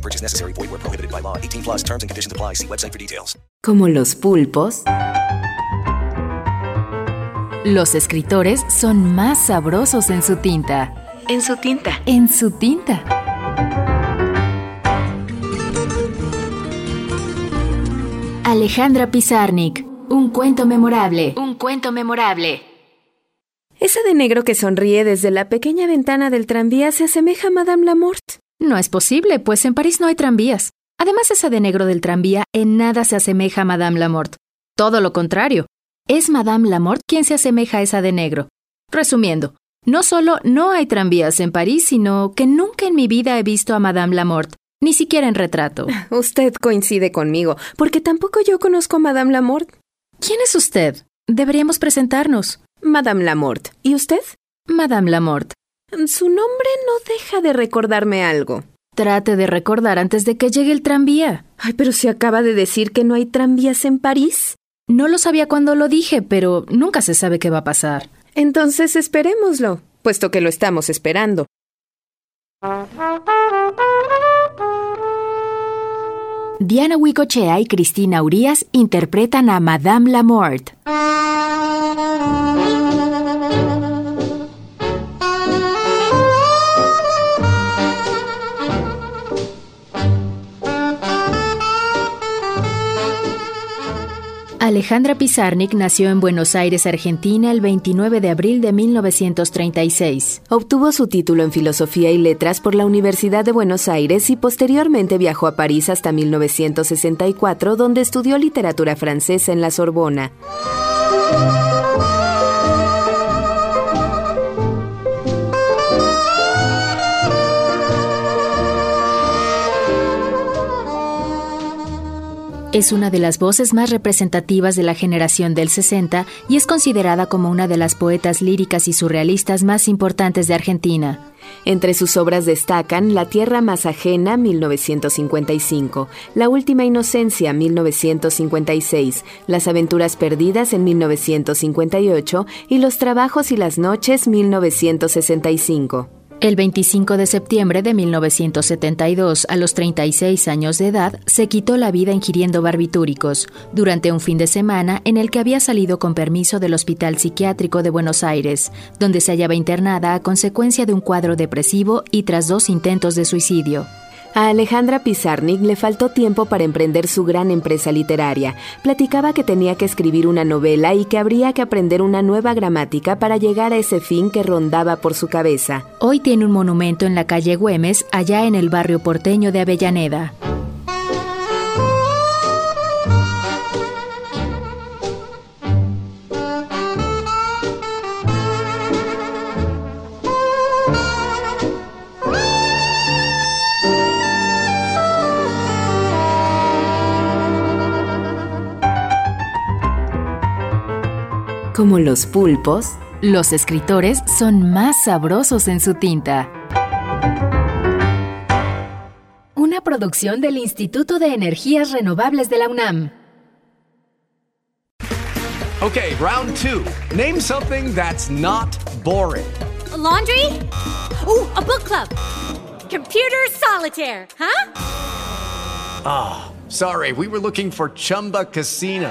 No purchase necessary. Void where prohibited by law. 18 plus terms and conditions apply. See website for details. Como los pulpos, los escritores son más sabrosos en su tinta. En su tinta. En su tinta. Alejandra Pizarnik, un cuento memorable. Un cuento memorable. Esa de negro que sonríe desde la pequeña ventana del tranvía se asemeja a Madame Lamort. No es posible, pues en París no hay tranvías. Además, esa de negro del tranvía en nada se asemeja a Madame Lamort. Todo lo contrario. Es Madame Lamort quien se asemeja a esa de negro. Resumiendo, no solo no hay tranvías en París, sino que nunca en mi vida he visto a Madame Lamort, ni siquiera en retrato. Usted coincide conmigo, porque tampoco yo conozco a Madame Lamort. ¿Quién es usted? Deberíamos presentarnos. Madame Lamort. ¿Y usted? Madame Lamort. Su nombre no deja de recordarme algo. Trate de recordar antes de que llegue el tranvía. Ay, pero se acaba de decir que no hay tranvías en París. No lo sabía cuando lo dije, pero nunca se sabe qué va a pasar. Entonces esperémoslo, puesto que lo estamos esperando. Diana Huicochea y Cristina Urias interpretan a Madame Lamort. Alejandra Pizarnik nació en Buenos Aires, Argentina, el 29 de abril de 1936. Obtuvo su título en Filosofía y Letras por la Universidad de Buenos Aires y posteriormente viajó a París hasta 1964, donde estudió literatura francesa en la Sorbona. Es una de las voces más representativas de la generación del 60 y es considerada como una de las poetas líricas y surrealistas más importantes de Argentina. Entre sus obras destacan La Tierra más ajena, 1955, La Última Inocencia, 1956, Las Aventuras Perdidas en 1958 y Los Trabajos y las Noches, 1965. El 25 de septiembre de 1972, a los 36 años de edad, se quitó la vida ingiriendo barbitúricos durante un fin de semana en el que había salido con permiso del Hospital Psiquiátrico de Buenos Aires, donde se hallaba internada a consecuencia de un cuadro depresivo y tras dos intentos de suicidio. A Alejandra Pizarnik le faltó tiempo para emprender su gran empresa literaria. Platicaba que tenía que escribir una novela y que habría que aprender una nueva gramática para llegar a ese fin que rondaba por su cabeza. Hoy tiene un monumento en la calle Güemes, allá en el barrio porteño de Avellaneda. Como los pulpos, los escritores son más sabrosos en su tinta. Una producción del Instituto de Energías Renovables de la UNAM. Okay, round two. Name something that's not boring. A laundry? Ooh, a book club. Computer solitaire, huh? Ah, sorry, we were looking for Chumba Casino.